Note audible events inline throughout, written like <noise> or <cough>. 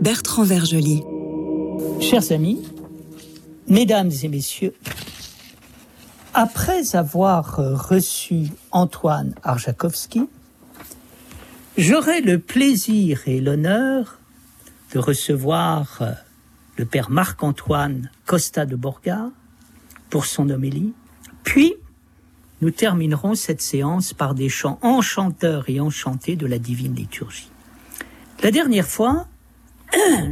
Bertrand Vergely. Chers amis, mesdames et messieurs, après avoir reçu Antoine Arjakovski, j'aurai le plaisir et l'honneur de recevoir le père Marc-Antoine Costa de Borga pour son homélie, puis nous terminerons cette séance par des chants enchanteurs et enchantés de la divine liturgie. La dernière fois,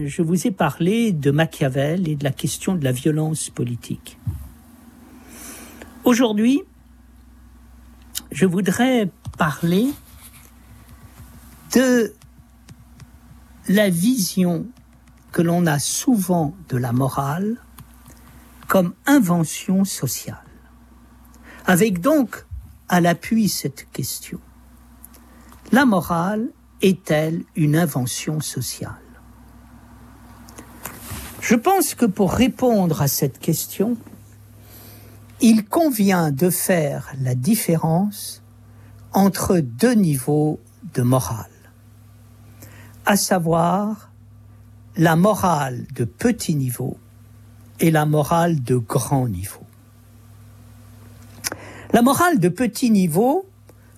je vous ai parlé de Machiavel et de la question de la violence politique. Aujourd'hui, je voudrais parler de la vision que l'on a souvent de la morale comme invention sociale. Avec donc à l'appui cette question. La morale est-elle une invention sociale? Je pense que pour répondre à cette question, il convient de faire la différence entre deux niveaux de morale, à savoir la morale de petit niveau et la morale de grand niveau. La morale de petit niveau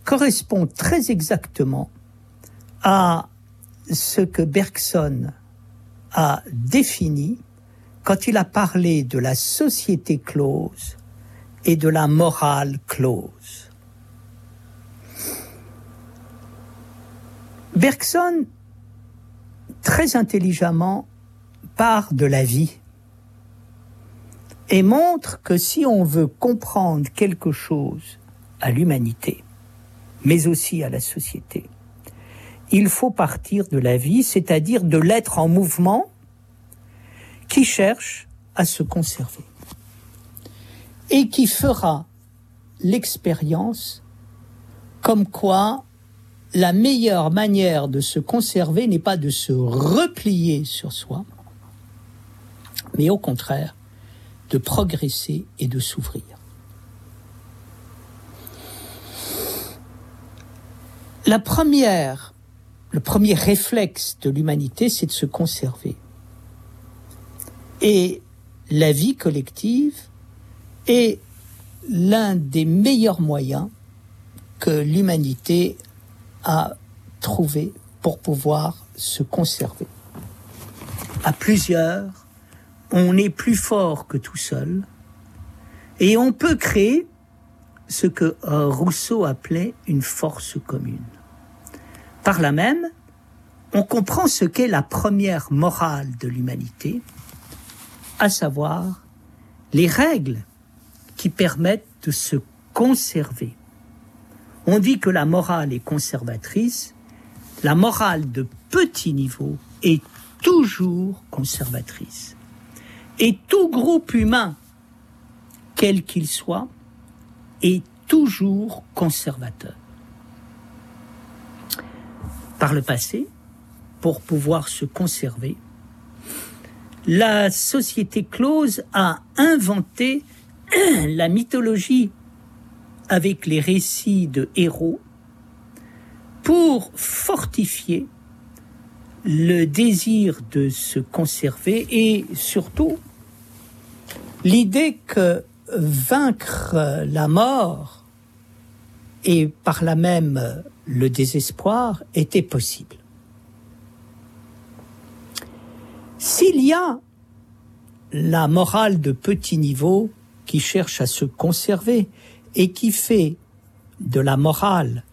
correspond très exactement à ce que Bergson a défini quand il a parlé de la société close et de la morale close. Bergson, très intelligemment, part de la vie et montre que si on veut comprendre quelque chose à l'humanité, mais aussi à la société, il faut partir de la vie, c'est-à-dire de l'être en mouvement qui cherche à se conserver et qui fera l'expérience comme quoi la meilleure manière de se conserver n'est pas de se replier sur soi, mais au contraire de progresser et de s'ouvrir. La première, le premier réflexe de l'humanité, c'est de se conserver. Et la vie collective est l'un des meilleurs moyens que l'humanité a trouvé pour pouvoir se conserver. À plusieurs, on est plus fort que tout seul et on peut créer ce que Rousseau appelait une force commune. Par là même, on comprend ce qu'est la première morale de l'humanité, à savoir les règles qui permettent de se conserver. On dit que la morale est conservatrice, la morale de petit niveau est toujours conservatrice. Et tout groupe humain, quel qu'il soit, est toujours conservateur. Par le passé, pour pouvoir se conserver, la société close a inventé <clears throat> la mythologie avec les récits de héros pour fortifier le désir de se conserver et surtout l'idée que vaincre la mort et par là même le désespoir était possible. S'il y a la morale de petit niveau qui cherche à se conserver et qui fait de la morale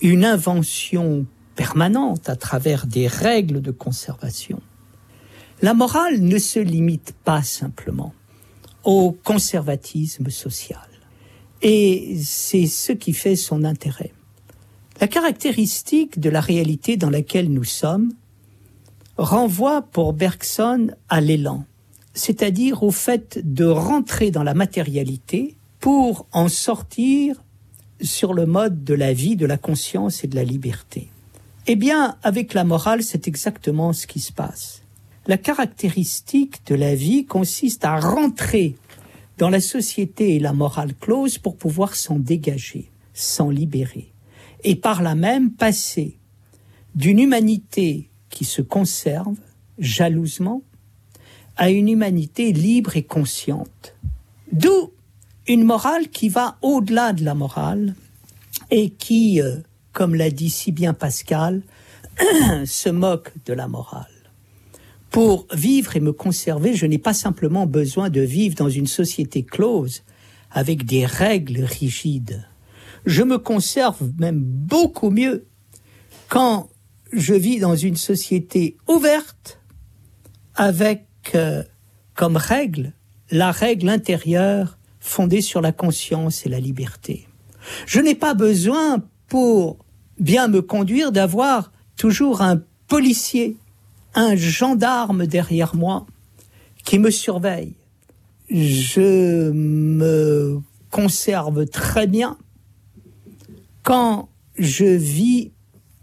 une invention permanente à travers des règles de conservation. La morale ne se limite pas simplement au conservatisme social. Et c'est ce qui fait son intérêt. La caractéristique de la réalité dans laquelle nous sommes renvoie pour Bergson à l'élan, c'est-à-dire au fait de rentrer dans la matérialité pour en sortir sur le mode de la vie, de la conscience et de la liberté. Eh bien, avec la morale, c'est exactement ce qui se passe. La caractéristique de la vie consiste à rentrer dans la société et la morale close pour pouvoir s'en dégager, s'en libérer, et par là même passer d'une humanité qui se conserve jalousement à une humanité libre et consciente. D'où une morale qui va au-delà de la morale et qui, euh, comme l'a dit si bien Pascal, <clears throat> se moque de la morale. Pour vivre et me conserver, je n'ai pas simplement besoin de vivre dans une société close avec des règles rigides. Je me conserve même beaucoup mieux quand je vis dans une société ouverte avec euh, comme règle la règle intérieure fondée sur la conscience et la liberté. Je n'ai pas besoin pour bien me conduire d'avoir toujours un policier, un gendarme derrière moi qui me surveille. Je me conserve très bien quand je vis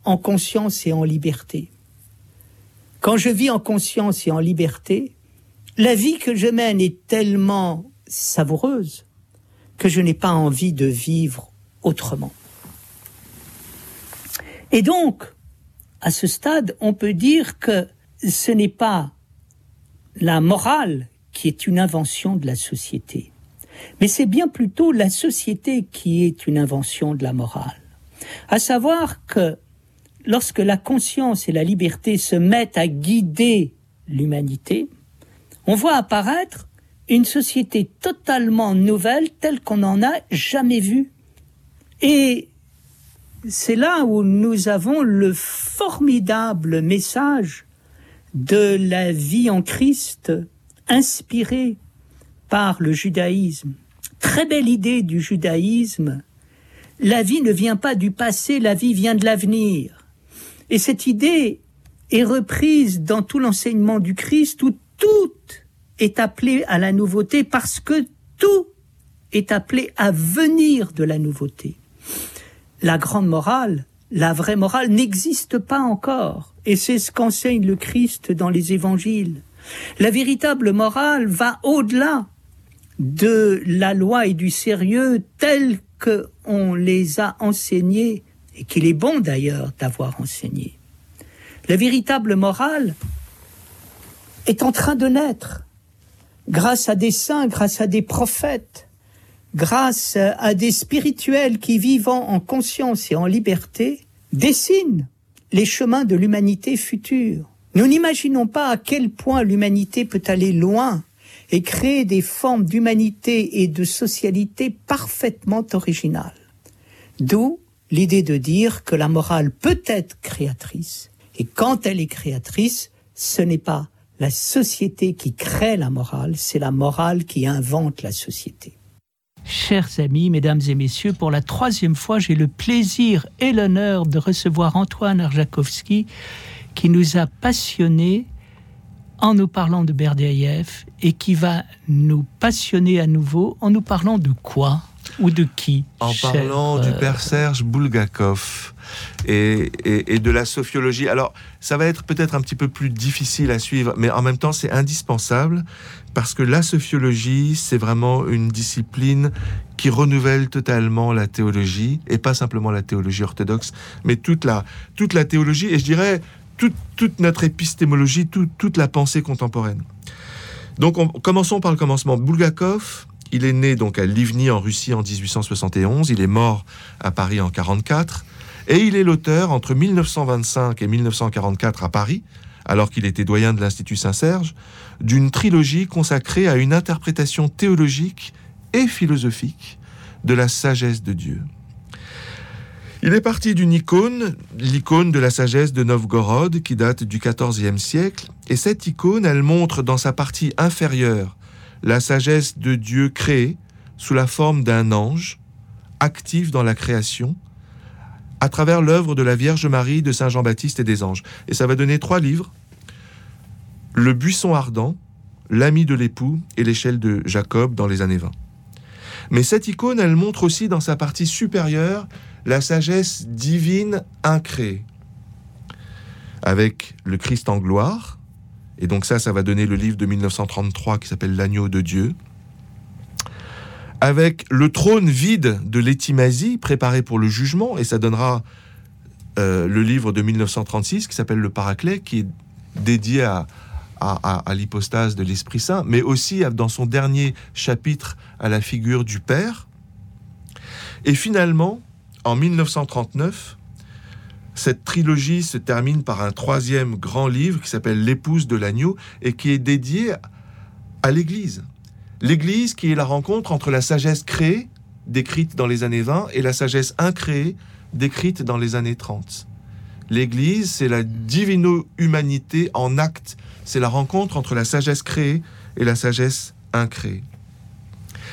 en conscience et en liberté. Quand je vis en conscience et en liberté, la vie que je mène est tellement savoureuse que je n'ai pas envie de vivre autrement. Et donc, à ce stade, on peut dire que ce n'est pas la morale qui est une invention de la société, mais c'est bien plutôt la société qui est une invention de la morale. À savoir que lorsque la conscience et la liberté se mettent à guider l'humanité, on voit apparaître une société totalement nouvelle telle qu'on n'en a jamais vue. Et c'est là où nous avons le formidable message de la vie en Christ inspiré par le judaïsme. Très belle idée du judaïsme. La vie ne vient pas du passé, la vie vient de l'avenir. Et cette idée est reprise dans tout l'enseignement du Christ où tout est appelé à la nouveauté parce que tout est appelé à venir de la nouveauté la grande morale, la vraie morale n'existe pas encore. Et c'est ce qu'enseigne le Christ dans les évangiles. La véritable morale va au-delà de la loi et du sérieux tels qu'on les a enseignés et qu'il est bon d'ailleurs d'avoir enseigné. La véritable morale est en train de naître grâce à des saints, grâce à des prophètes, grâce à des spirituels qui, vivant en conscience et en liberté, dessinent les chemins de l'humanité future. Nous n'imaginons pas à quel point l'humanité peut aller loin et créer des formes d'humanité et de socialité parfaitement originales. D'où l'idée de dire que la morale peut être créatrice, et quand elle est créatrice, ce n'est pas la société qui crée la morale, c'est la morale qui invente la société. Chers amis, mesdames et messieurs, pour la troisième fois, j'ai le plaisir et l'honneur de recevoir Antoine Arjakovski qui nous a passionnés en nous parlant de Berdiaïev et qui va nous passionner à nouveau en nous parlant de quoi ou de qui En parlant du euh, père Serge Bulgakov et, et, de la sophiologie. Alors, ça va être peut-être un petit peu plus difficile à suivre, mais en même temps, c'est indispensable parce que la sophiologie, c'est vraiment une discipline qui renouvelle totalement la théologie, et pas simplement la théologie orthodoxe, mais toute la, toute la théologie, et je dirais toute, notre épistémologie, toute la pensée contemporaine. Donc, commençons par le commencement. Bulgakov, il est né donc à Livny en Russie en 1871, il est mort à Paris en 44, et il est l'auteur entre 1925 et 1944 à Paris, alors qu'il était doyen de l'Institut Saint-Serge, d'une trilogie consacrée à une interprétation théologique et philosophique de la sagesse de Dieu. Il est parti d'une icône, l'icône de la sagesse de Novgorod, qui date du XIVe siècle, et cette icône, elle montre dans sa partie inférieure la sagesse de Dieu créé sous la forme d'un ange, actif dans la création, à travers l'œuvre de la Vierge Marie, de Saint Jean-Baptiste et des anges. Et ça va donner trois livres. Le buisson ardent, l'ami de l'époux et l'échelle de Jacob dans les années 20. Mais cette icône, elle montre aussi dans sa partie supérieure la sagesse divine incréée. Avec le Christ en gloire, et donc ça, ça va donner le livre de 1933 qui s'appelle L'agneau de Dieu, avec le trône vide de l'étimasie préparé pour le jugement, et ça donnera euh, le livre de 1936 qui s'appelle Le Paraclet, qui est dédié à, à, l'hypostase de l'Esprit Saint, mais aussi dans son dernier chapitre à la figure du Père. Et finalement, en 1939, cette trilogie se termine par un troisième grand livre qui s'appelle L'épouse de l'agneau et qui est dédié à l'Église. L'Église qui est la rencontre entre la sagesse créée, décrite dans les années 20, et la sagesse incréée, décrite dans les années 30. L'Église, c'est la divino-humanité en acte c'est la rencontre entre la sagesse créée et la sagesse incréée.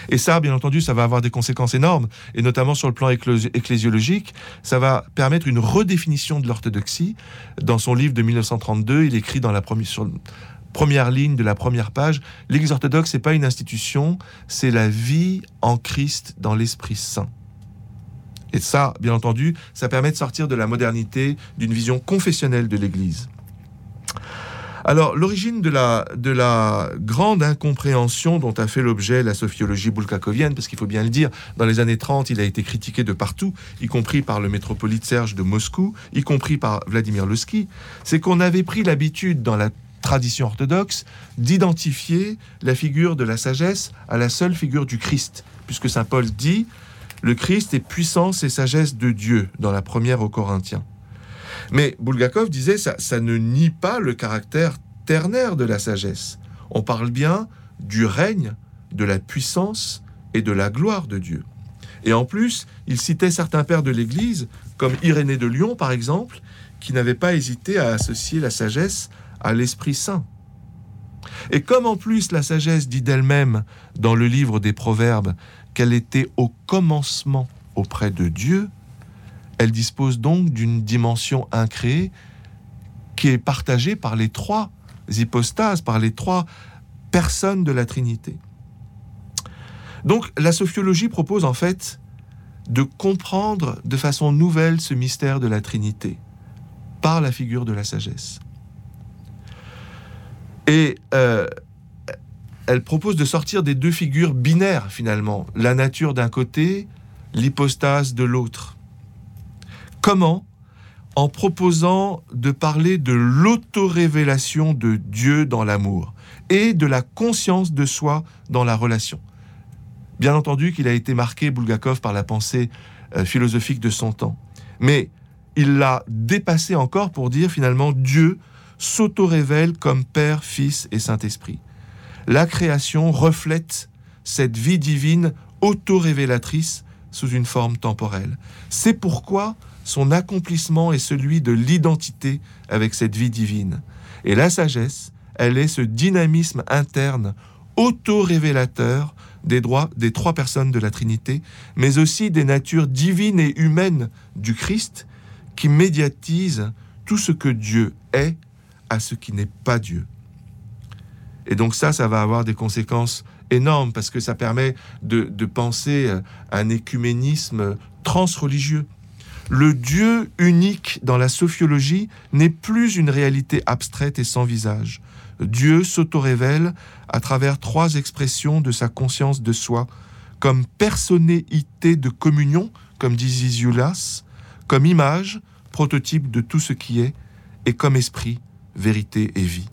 Et ça, bien entendu, ça va avoir des conséquences énormes, et notamment sur le plan ecclésiologique, ça va permettre une redéfinition de l'orthodoxie. Dans son livre de 1932, il écrit dans la première, ligne de la première page, l'Église orthodoxe, n'est pas une institution, c'est la vie en Christ dans l'Esprit Saint. Et ça, bien entendu, ça permet de sortir de la modernité, d'une vision confessionnelle de l'Église. Alors, l'origine de la, de la grande incompréhension dont a fait l'objet la sophiologie bulgakovienne, parce qu'il faut bien le dire, dans les années 30, il a été critiqué de partout, y compris par le métropolite Serge de Moscou, y compris par Vladimir Losky, c'est qu'on avait pris l'habitude dans la tradition orthodoxe d'identifier la figure de la sagesse à la seule figure du Christ, puisque Saint Paul dit le Christ est puissance et sagesse de Dieu dans la première aux Corinthiens. Mais Bulgakov disait ça, ça ne nie pas le caractère ternaire de la sagesse. On parle bien du règne, de la puissance et de la gloire de Dieu. Et en plus, il citait certains pères de l'Église, comme Irénée de Lyon par exemple, qui n'avaient pas hésité à associer la sagesse à l'Esprit Saint. Et comme en plus la sagesse dit d'elle-même dans le livre des Proverbes qu'elle était au commencement auprès de Dieu, elle dispose donc d'une dimension incréée qui est partagée par les trois hypostases, par les trois personnes de la Trinité. Donc la sophiologie propose en fait de comprendre de façon nouvelle ce mystère de la Trinité par la figure de la sagesse. Et euh, elle propose de sortir des deux figures binaires finalement, la nature d'un côté, l'hypostase de l'autre. Comment En proposant de parler de l'autorévélation de Dieu dans l'amour et de la conscience de soi dans la relation. Bien entendu qu'il a été marqué, Bulgakov, par la pensée euh, philosophique de son temps. Mais il l'a dépassé encore pour dire finalement Dieu s'auto-révèle comme Père, Fils et Saint-Esprit. La création reflète cette vie divine auto-révélatrice sous une forme temporelle. C'est pourquoi son accomplissement est celui de l'identité avec cette vie divine. Et la sagesse, elle est ce dynamisme interne auto-révélateur des droits des trois personnes de la Trinité, mais aussi des natures divines et humaines du Christ qui médiatisent tout ce que Dieu est à ce qui n'est pas Dieu. Et donc ça, ça va avoir des conséquences énormes parce que ça permet de, de penser un écuménisme transreligieux le Dieu unique dans la sophiologie n'est plus une réalité abstraite et sans visage. Dieu s'auto-révèle à travers trois expressions de sa conscience de soi, comme personnéité de communion, comme dit Zisioulas, comme image, prototype de tout ce qui est, et comme esprit, vérité et vie.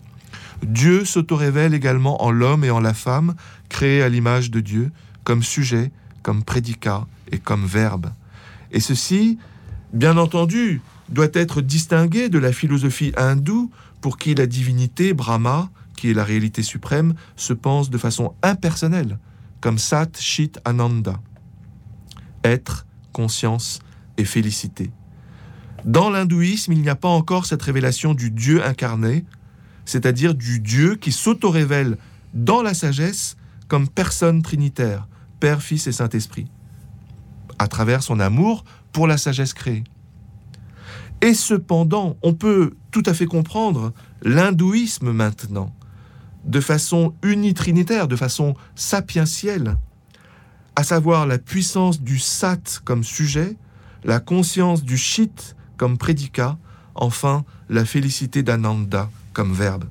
Dieu s'auto-révèle également en l'homme et en la femme, créés à l'image de Dieu, comme sujet, comme prédicat et comme verbe. Et ceci bien entendu, doit être distingué de la philosophie hindoue pour qui la divinité, Brahma, qui est la réalité suprême, se pense de façon impersonnelle, comme Sat Chit Ananda. Être, conscience et félicité. Dans l'hindouisme, il n'y a pas encore cette révélation du Dieu incarné, c'est-à-dire du Dieu qui s'auto-révèle dans la sagesse comme personne trinitaire, Père, Fils et Saint-Esprit, à travers son amour pour la sagesse créée. Et cependant, on peut tout à fait comprendre l'hindouisme maintenant, de façon unitrinitaire, de façon sapientielle, à savoir la puissance du sat comme sujet, la conscience du shit comme prédicat, enfin la félicité d'Ananda comme verbe.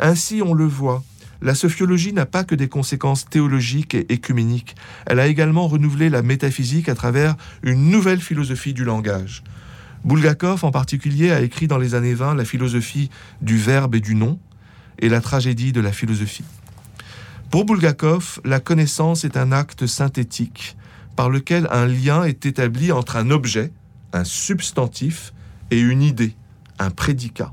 Ainsi, on le voit, la sophiologie n'a pas que des conséquences théologiques et écuméniques, elle a également renouvelé la métaphysique à travers une nouvelle philosophie du langage. Bulgakov, en particulier, a écrit dans les années 20 la philosophie du verbe et du nom et la tragédie de la philosophie. Pour Bulgakov, la connaissance est un acte synthétique par lequel un lien est établi entre un objet, un substantif, et une idée, un prédicat.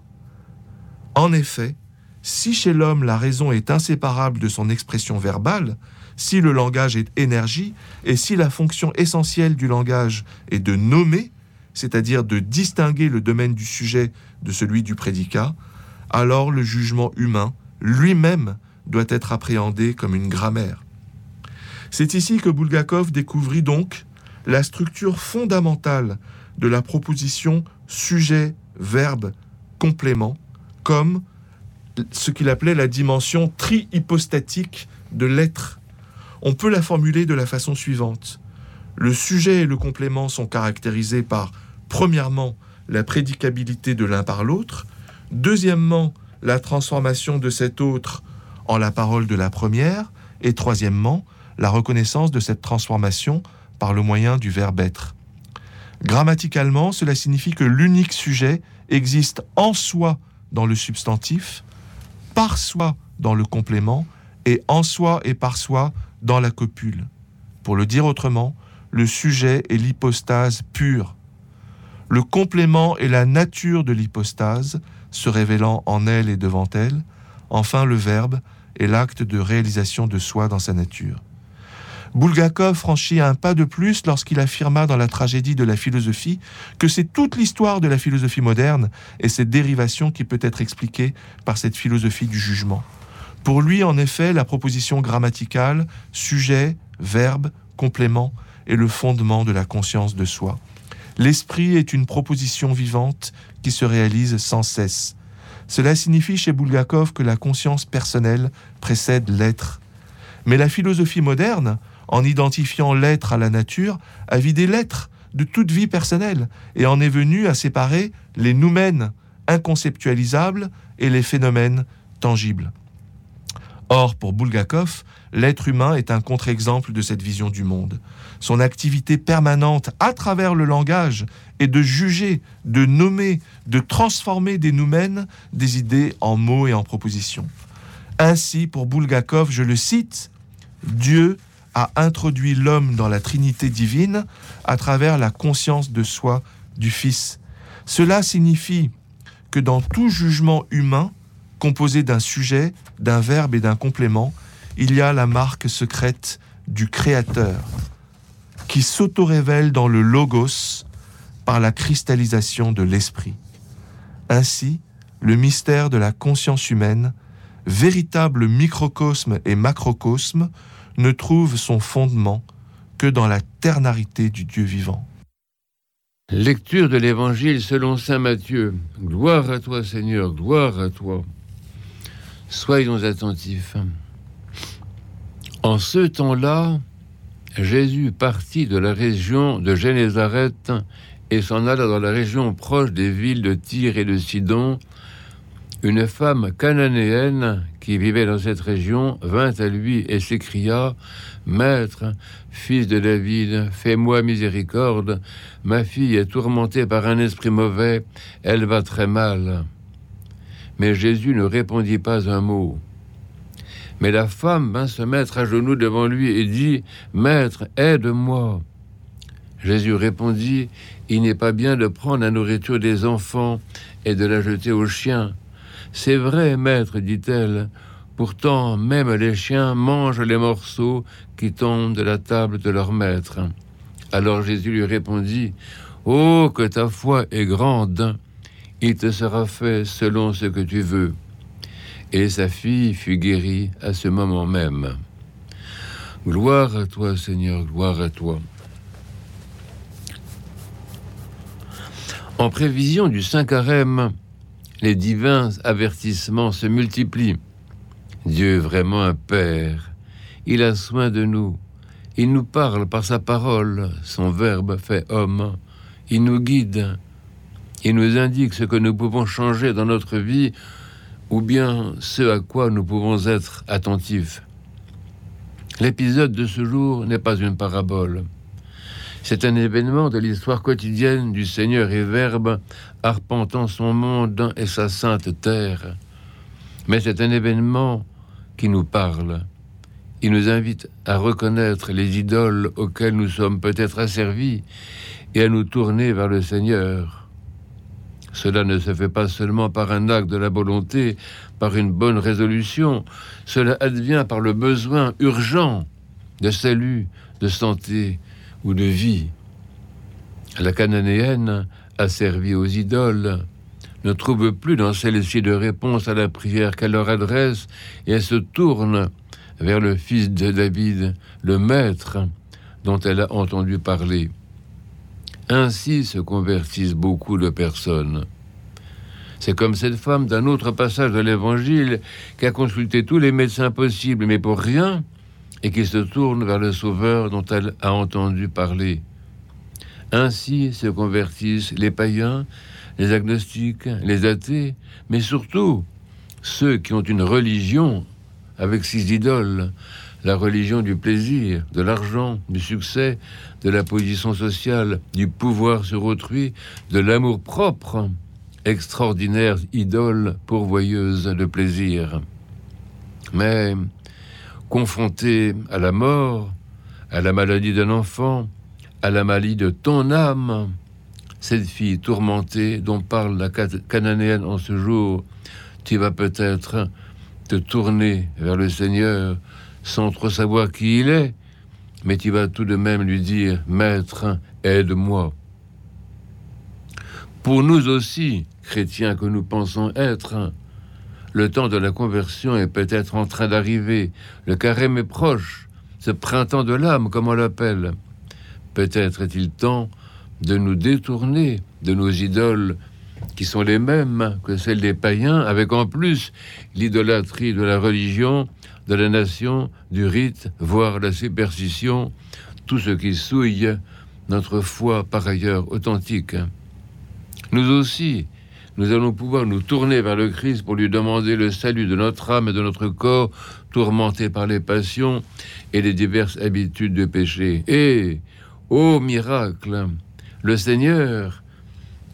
En effet, si chez l'homme la raison est inséparable de son expression verbale, si le langage est énergie, et si la fonction essentielle du langage est de nommer, c'est-à-dire de distinguer le domaine du sujet de celui du prédicat, alors le jugement humain lui-même doit être appréhendé comme une grammaire. C'est ici que Bulgakov découvrit donc la structure fondamentale de la proposition sujet, verbe, complément, comme ce qu'il appelait la dimension tri-hypostatique de l'être. On peut la formuler de la façon suivante. Le sujet et le complément sont caractérisés par, premièrement, la prédicabilité de l'un par l'autre, deuxièmement, la transformation de cet autre en la parole de la première, et troisièmement, la reconnaissance de cette transformation par le moyen du verbe être. Grammaticalement, cela signifie que l'unique sujet existe en soi dans le substantif, par soi dans le complément, et en soi et par soi dans la copule. Pour le dire autrement, le sujet est l'hypostase pure. Le complément est la nature de l'hypostase, se révélant en elle et devant elle. Enfin, le verbe est l'acte de réalisation de soi dans sa nature. Bulgakov franchit un pas de plus lorsqu'il affirma dans la tragédie de la philosophie que c'est toute l'histoire de la philosophie moderne et cette dérivation qui peut être expliquée par cette philosophie du jugement. Pour lui, en effet, la proposition grammaticale, sujet, verbe, complément, est le fondement de la conscience de soi. L'esprit est une proposition vivante qui se réalise sans cesse. Cela signifie chez Bulgakov que la conscience personnelle précède l'être. Mais la philosophie moderne, en identifiant l'être à la nature, a vidé l'être de toute vie personnelle et en est venu à séparer les noumènes inconceptualisables et les phénomènes tangibles. Or, pour Bulgakov, l'être humain est un contre-exemple de cette vision du monde. Son activité permanente à travers le langage est de juger, de nommer, de transformer des noumènes, des idées en mots et en propositions. Ainsi, pour Bulgakov, je le cite, Dieu a introduit l'homme dans la Trinité divine à travers la conscience de soi du Fils. Cela signifie que dans tout jugement humain, composé d'un sujet, d'un verbe et d'un complément, il y a la marque secrète du Créateur, qui s'auto-révèle dans le Logos par la cristallisation de l'Esprit. Ainsi, le mystère de la conscience humaine, véritable microcosme et macrocosme, ne trouve son fondement que dans la ternarité du Dieu vivant. Lecture de l'Évangile selon Saint Matthieu. Gloire à toi Seigneur, gloire à toi. Soyons attentifs. En ce temps-là, Jésus partit de la région de Génézareth et s'en alla dans la région proche des villes de Tyr et de Sidon. Une femme cananéenne qui vivait dans cette région, vint à lui et s'écria Maître, fils de David, fais-moi miséricorde, ma fille est tourmentée par un esprit mauvais, elle va très mal. Mais Jésus ne répondit pas un mot. Mais la femme vint se mettre à genoux devant lui et dit Maître, aide-moi. Jésus répondit Il n'est pas bien de prendre la nourriture des enfants et de la jeter aux chiens. C'est vrai, maître, dit-elle. Pourtant, même les chiens mangent les morceaux qui tombent de la table de leur maître. Alors Jésus lui répondit, Oh, que ta foi est grande, il te sera fait selon ce que tu veux. Et sa fille fut guérie à ce moment même. Gloire à toi, Seigneur, gloire à toi. En prévision du Saint Carême, les divins avertissements se multiplient. Dieu est vraiment un Père. Il a soin de nous. Il nous parle par sa parole, son Verbe fait homme. Il nous guide. Il nous indique ce que nous pouvons changer dans notre vie ou bien ce à quoi nous pouvons être attentifs. L'épisode de ce jour n'est pas une parabole. C'est un événement de l'histoire quotidienne du Seigneur et Verbe arpentant son monde et sa sainte terre. Mais c'est un événement qui nous parle. Il nous invite à reconnaître les idoles auxquelles nous sommes peut-être asservis et à nous tourner vers le Seigneur. Cela ne se fait pas seulement par un acte de la volonté, par une bonne résolution, cela advient par le besoin urgent de salut, de santé ou de vie. La cananéenne, asservie aux idoles, ne trouve plus dans celle-ci de réponse à la prière qu'elle leur adresse et elle se tourne vers le fils de David, le maître dont elle a entendu parler. Ainsi se convertissent beaucoup de personnes. C'est comme cette femme d'un autre passage de l'Évangile qui a consulté tous les médecins possibles, mais pour rien, et qui se tourne vers le Sauveur dont elle a entendu parler. Ainsi se convertissent les païens, les agnostiques, les athées, mais surtout ceux qui ont une religion avec six idoles, la religion du plaisir, de l'argent, du succès, de la position sociale, du pouvoir sur autrui, de l'amour propre, extraordinaire idole pourvoyeuse de plaisir. Mais confrontée à la mort, à la maladie d'un enfant, à la maladie de ton âme, cette fille tourmentée dont parle la cananéenne en ce jour, tu vas peut-être te tourner vers le Seigneur sans trop savoir qui il est, mais tu vas tout de même lui dire, Maître, aide-moi. Pour nous aussi, chrétiens que nous pensons être, le temps de la conversion est peut-être en train d'arriver, le carême est proche, ce printemps de l'âme, comme on l'appelle. Peut-être est-il temps de nous détourner de nos idoles qui sont les mêmes que celles des païens, avec en plus l'idolâtrie de la religion, de la nation, du rite, voire la superstition, tout ce qui souille notre foi par ailleurs authentique. Nous aussi, nous allons pouvoir nous tourner vers le Christ pour lui demander le salut de notre âme et de notre corps tourmenté par les passions et les diverses habitudes de péché. Et, ô miracle, le Seigneur,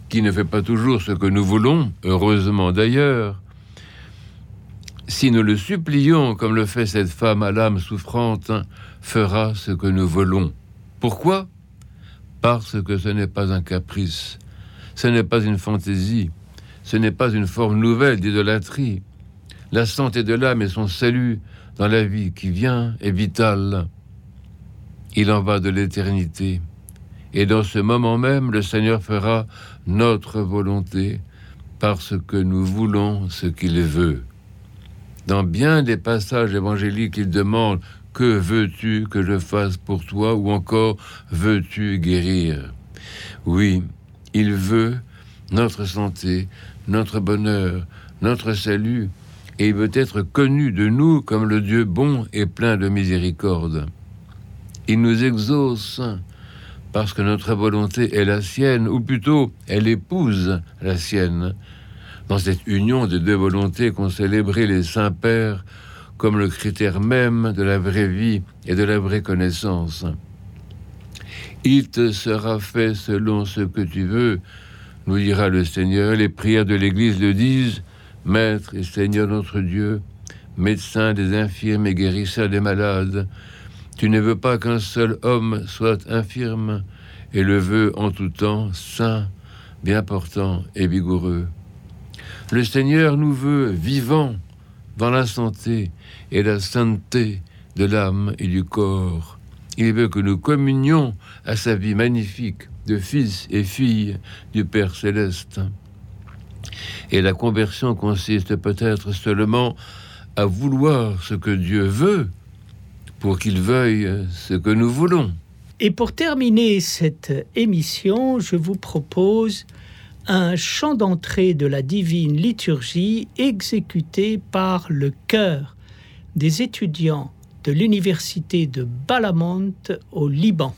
qui ne fait pas toujours ce que nous voulons, heureusement d'ailleurs, si nous le supplions comme le fait cette femme à l'âme souffrante, fera ce que nous voulons. Pourquoi? Parce que ce n'est pas un caprice, ce n'est pas une fantaisie, ce n'est pas une forme nouvelle d'idolâtrie. La santé de l'âme et son salut dans la vie qui vient est vital. Il en va de l'éternité. Et dans ce moment même, le Seigneur fera notre volonté parce que nous voulons ce qu'il veut. Dans bien des passages évangéliques, il demande Que veux-tu que je fasse pour toi ou encore Veux-tu guérir? Oui, il veut notre santé, notre bonheur, notre salut, et il veut être connu de nous comme le Dieu bon et plein de miséricorde. Il nous exauce parce que notre volonté est la sienne, ou plutôt elle épouse la sienne, dans cette union de deux volontés qu'ont célébré les saints pères comme le critère même de la vraie vie et de la vraie connaissance. Il te sera fait selon ce que tu veux, nous dira le Seigneur. Les prières de l'Église le disent, Maître et Seigneur notre Dieu, médecin des infirmes et guérisseur des malades, tu ne veux pas qu'un seul homme soit infirme, et le veux en tout temps saint, bien portant et vigoureux. Le Seigneur nous veut vivants dans la santé et la sainteté de l'âme et du corps. Il veut que nous communions à sa vie magnifique de fils et filles du Père céleste. Et la conversion consiste peut-être seulement à vouloir ce que Dieu veut pour qu'il veuille ce que nous voulons. Et pour terminer cette émission, je vous propose un chant d'entrée de la divine liturgie exécuté par le chœur des étudiants de l'université de Balamont au Liban.